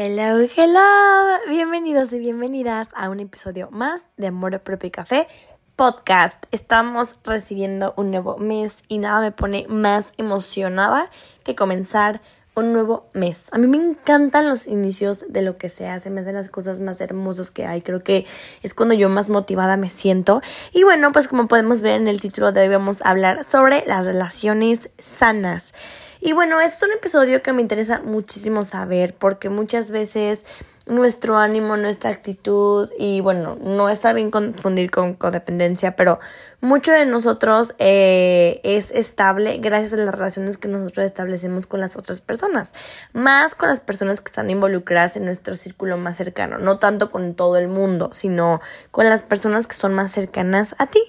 Hello, hello. Bienvenidos y bienvenidas a un episodio más de Amor Propio y Café Podcast. Estamos recibiendo un nuevo mes y nada me pone más emocionada que comenzar un nuevo mes. A mí me encantan los inicios de lo que se hace, me hacen las cosas más hermosas que hay. Creo que es cuando yo más motivada me siento. Y bueno, pues como podemos ver en el título de hoy vamos a hablar sobre las relaciones sanas. Y bueno, es un episodio que me interesa muchísimo saber porque muchas veces nuestro ánimo, nuestra actitud y bueno, no está bien confundir con codependencia, pero mucho de nosotros eh, es estable gracias a las relaciones que nosotros establecemos con las otras personas, más con las personas que están involucradas en nuestro círculo más cercano, no tanto con todo el mundo, sino con las personas que son más cercanas a ti.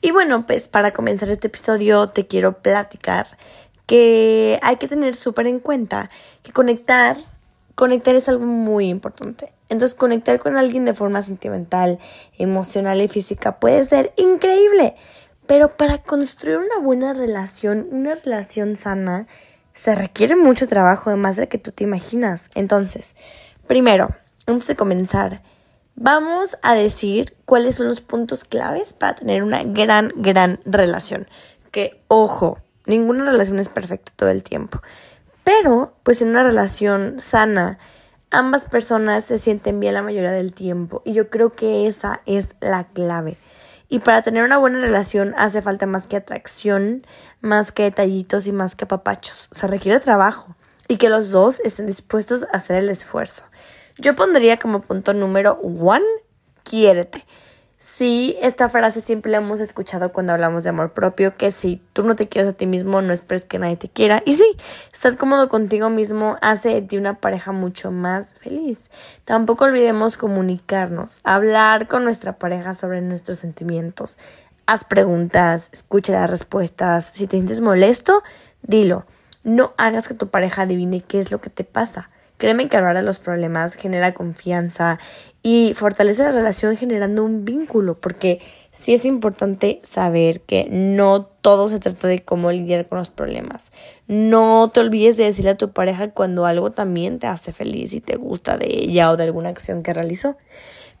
Y bueno, pues para comenzar este episodio te quiero platicar que hay que tener súper en cuenta que conectar, conectar es algo muy importante. Entonces, conectar con alguien de forma sentimental, emocional y física puede ser increíble. Pero para construir una buena relación, una relación sana, se requiere mucho trabajo, además de que tú te imaginas. Entonces, primero, antes de comenzar, vamos a decir cuáles son los puntos claves para tener una gran, gran relación. Que, ojo, Ninguna relación es perfecta todo el tiempo. Pero, pues en una relación sana, ambas personas se sienten bien la mayoría del tiempo. Y yo creo que esa es la clave. Y para tener una buena relación hace falta más que atracción, más que detallitos y más que papachos. Se requiere trabajo. Y que los dos estén dispuestos a hacer el esfuerzo. Yo pondría como punto número one, quiérete. Sí, esta frase siempre la hemos escuchado cuando hablamos de amor propio, que si tú no te quieres a ti mismo, no esperes que nadie te quiera. Y sí, estar cómodo contigo mismo hace de ti una pareja mucho más feliz. Tampoco olvidemos comunicarnos, hablar con nuestra pareja sobre nuestros sentimientos. Haz preguntas, escucha las respuestas. Si te sientes molesto, dilo. No hagas que tu pareja adivine qué es lo que te pasa. Créeme que hablar de los problemas genera confianza y fortalece la relación generando un vínculo, porque sí es importante saber que no todo se trata de cómo lidiar con los problemas. No te olvides de decirle a tu pareja cuando algo también te hace feliz y te gusta de ella o de alguna acción que realizó.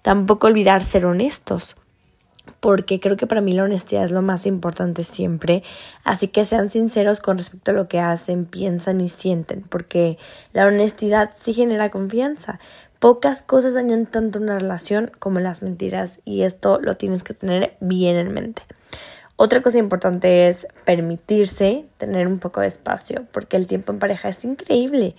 Tampoco olvidar ser honestos porque creo que para mí la honestidad es lo más importante siempre. Así que sean sinceros con respecto a lo que hacen, piensan y sienten, porque la honestidad sí genera confianza. Pocas cosas dañan tanto una relación como las mentiras y esto lo tienes que tener bien en mente. Otra cosa importante es permitirse tener un poco de espacio, porque el tiempo en pareja es increíble,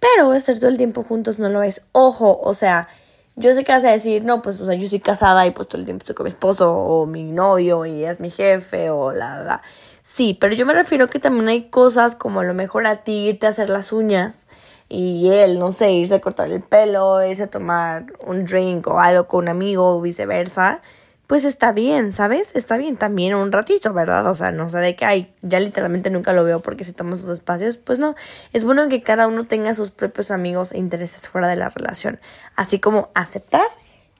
pero estar todo el tiempo juntos no lo es. Ojo, o sea, yo sé que vas a decir, no, pues, o sea, yo soy casada y pues todo el tiempo estoy con mi esposo o mi novio y es mi jefe o la, la. Sí, pero yo me refiero que también hay cosas como a lo mejor a ti irte a hacer las uñas y él, no sé, irse a cortar el pelo, irse a tomar un drink o algo con un amigo o viceversa pues está bien, ¿sabes? Está bien también un ratito, ¿verdad? O sea, no sé de qué hay, ya literalmente nunca lo veo porque si toma sus espacios, pues no, es bueno que cada uno tenga sus propios amigos e intereses fuera de la relación, así como aceptar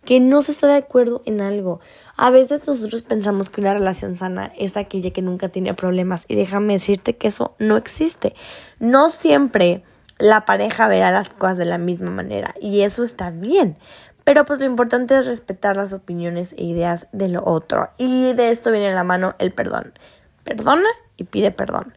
que no se está de acuerdo en algo. A veces nosotros pensamos que una relación sana es aquella que nunca tiene problemas y déjame decirte que eso no existe. No siempre la pareja verá las cosas de la misma manera y eso está bien. Pero pues lo importante es respetar las opiniones e ideas de lo otro. Y de esto viene en la mano el perdón. Perdona y pide perdón.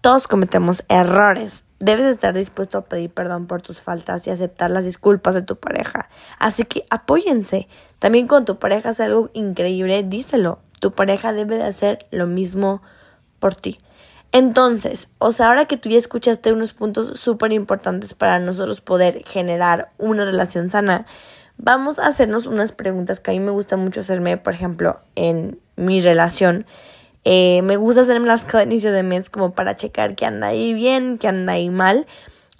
Todos cometemos errores. Debes estar dispuesto a pedir perdón por tus faltas y aceptar las disculpas de tu pareja. Así que apóyense. También con tu pareja hace algo increíble, díselo. Tu pareja debe de hacer lo mismo por ti. Entonces, o sea, ahora que tú ya escuchaste unos puntos súper importantes para nosotros poder generar una relación sana, vamos a hacernos unas preguntas que a mí me gusta mucho hacerme, por ejemplo, en mi relación. Eh, me gusta las cada inicio de mes como para checar que anda ahí bien, que anda ahí mal.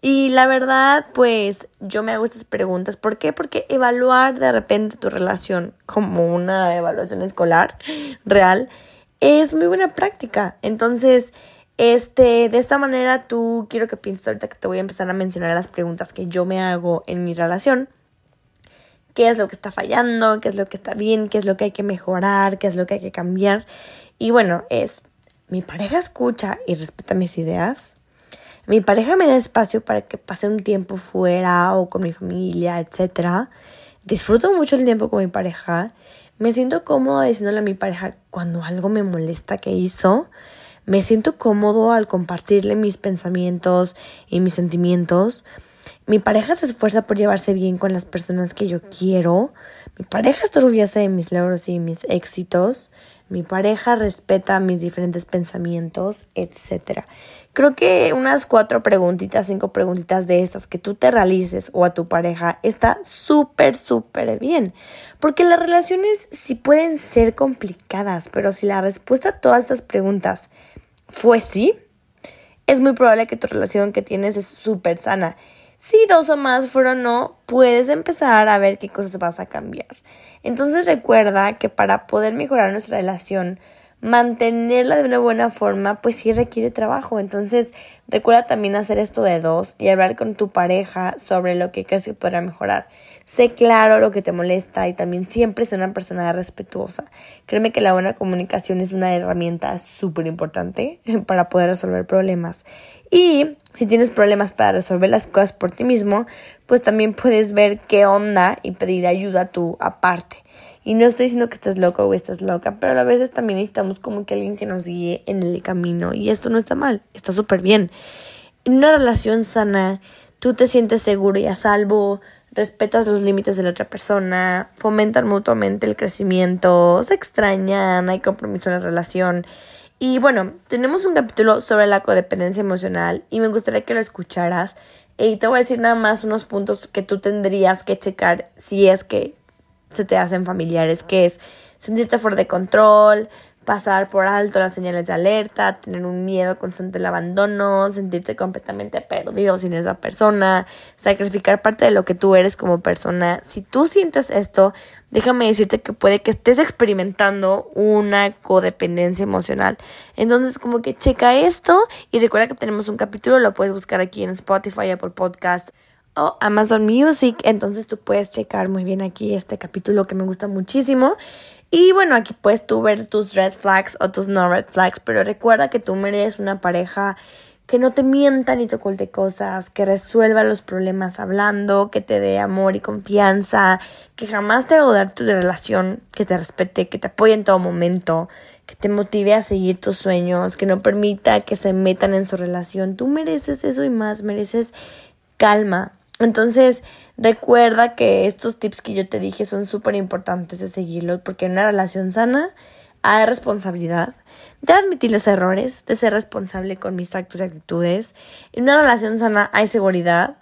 Y la verdad, pues yo me hago estas preguntas. ¿Por qué? Porque evaluar de repente tu relación como una evaluación escolar real es muy buena práctica. Entonces, este, de esta manera tú quiero que pienses ahorita que te voy a empezar a mencionar las preguntas que yo me hago en mi relación qué es lo que está fallando, qué es lo que está bien, qué es lo que hay que mejorar, qué es lo que hay que cambiar. Y bueno, es, mi pareja escucha y respeta mis ideas. Mi pareja me da espacio para que pase un tiempo fuera o con mi familia, etc. Disfruto mucho el tiempo con mi pareja. Me siento cómodo diciéndole a mi pareja cuando algo me molesta que hizo. Me siento cómodo al compartirle mis pensamientos y mis sentimientos. Mi pareja se esfuerza por llevarse bien con las personas que yo quiero. Mi pareja está orgullosa de mis logros y mis éxitos. Mi pareja respeta mis diferentes pensamientos, etc. Creo que unas cuatro preguntitas, cinco preguntitas de estas que tú te realices o a tu pareja está súper, súper bien. Porque las relaciones sí pueden ser complicadas, pero si la respuesta a todas estas preguntas fue sí, es muy probable que tu relación que tienes es súper sana. Si dos o más fueron no, puedes empezar a ver qué cosas vas a cambiar. Entonces recuerda que para poder mejorar nuestra relación, mantenerla de una buena forma, pues sí requiere trabajo. Entonces, recuerda también hacer esto de dos y hablar con tu pareja sobre lo que crees que podrá mejorar. Sé claro lo que te molesta y también siempre sé una persona respetuosa. Créeme que la buena comunicación es una herramienta súper importante para poder resolver problemas. Y si tienes problemas para resolver las cosas por ti mismo, pues también puedes ver qué onda y pedir ayuda tú aparte. Y no estoy diciendo que estás loco o estás loca, pero a veces también necesitamos como que alguien que nos guíe en el camino. Y esto no está mal, está súper bien. En una relación sana, tú te sientes seguro y a salvo, respetas los límites de la otra persona, fomentan mutuamente el crecimiento, se extrañan, hay compromiso en la relación. Y bueno, tenemos un capítulo sobre la codependencia emocional y me gustaría que lo escucharas. Y te voy a decir nada más unos puntos que tú tendrías que checar si es que se te hacen familiares, que es sentirte fuera de control, pasar por alto las señales de alerta, tener un miedo constante al abandono, sentirte completamente perdido sin esa persona, sacrificar parte de lo que tú eres como persona. Si tú sientes esto, déjame decirte que puede que estés experimentando una codependencia emocional. Entonces, como que checa esto y recuerda que tenemos un capítulo, lo puedes buscar aquí en Spotify, Apple Podcast o Amazon Music. Entonces tú puedes checar muy bien aquí este capítulo que me gusta muchísimo. Y bueno, aquí puedes tú ver tus red flags o tus no red flags, pero recuerda que tú mereces una pareja que no te mienta ni te oculte cosas, que resuelva los problemas hablando, que te dé amor y confianza, que jamás te haga tu relación, que te respete, que te apoye en todo momento, que te motive a seguir tus sueños, que no permita que se metan en su relación. Tú mereces eso y más, mereces calma, entonces, recuerda que estos tips que yo te dije son súper importantes de seguirlos porque en una relación sana hay responsabilidad de admitir los errores, de ser responsable con mis actos y actitudes. En una relación sana hay seguridad,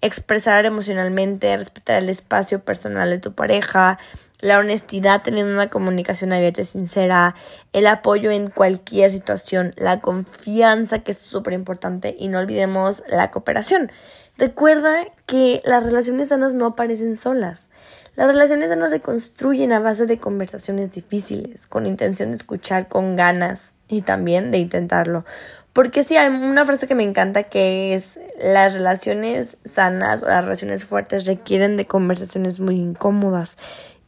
expresar emocionalmente, respetar el espacio personal de tu pareja, la honestidad teniendo una comunicación abierta y sincera, el apoyo en cualquier situación, la confianza que es súper importante y no olvidemos la cooperación. Recuerda que las relaciones sanas no aparecen solas. Las relaciones sanas se construyen a base de conversaciones difíciles, con intención de escuchar con ganas y también de intentarlo. Porque sí, hay una frase que me encanta que es las relaciones sanas o las relaciones fuertes requieren de conversaciones muy incómodas.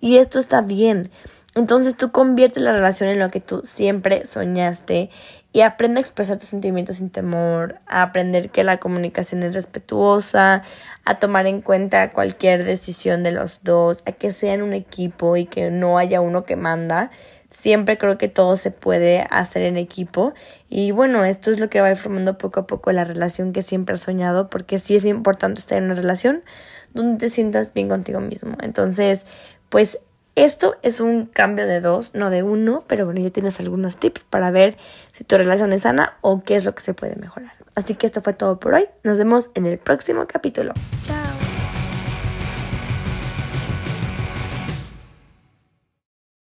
Y esto está bien. Entonces tú conviertes la relación en lo que tú siempre soñaste y aprende a expresar tus sentimientos sin temor, a aprender que la comunicación es respetuosa, a tomar en cuenta cualquier decisión de los dos, a que sean un equipo y que no haya uno que manda. Siempre creo que todo se puede hacer en equipo y bueno, esto es lo que va a ir formando poco a poco la relación que siempre has soñado porque sí es importante estar en una relación donde te sientas bien contigo mismo. Entonces, pues esto es un cambio de dos, no de uno, pero bueno, ya tienes algunos tips para ver si tu relación es sana o qué es lo que se puede mejorar. Así que esto fue todo por hoy. Nos vemos en el próximo capítulo.